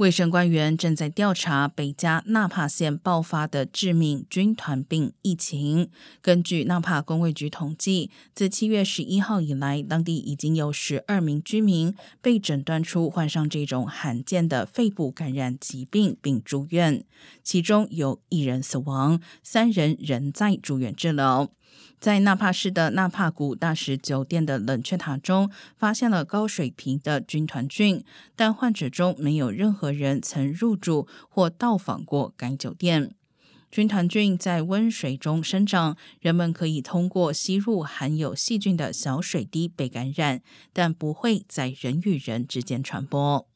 卫生官员正在调查北加纳帕县爆发的致命军团病疫情。根据纳帕公卫局统计，自七月十一号以来，当地已经有十二名居民被诊断出患上这种罕见的肺部感染疾病，并住院，其中有一人死亡，三人仍在住院治疗。在纳帕市的纳帕谷大使酒店的冷却塔中，发现了高水平的军团菌，但患者中没有任何人曾入住或到访过该酒店。军团菌在温水中生长，人们可以通过吸入含有细菌的小水滴被感染，但不会在人与人之间传播。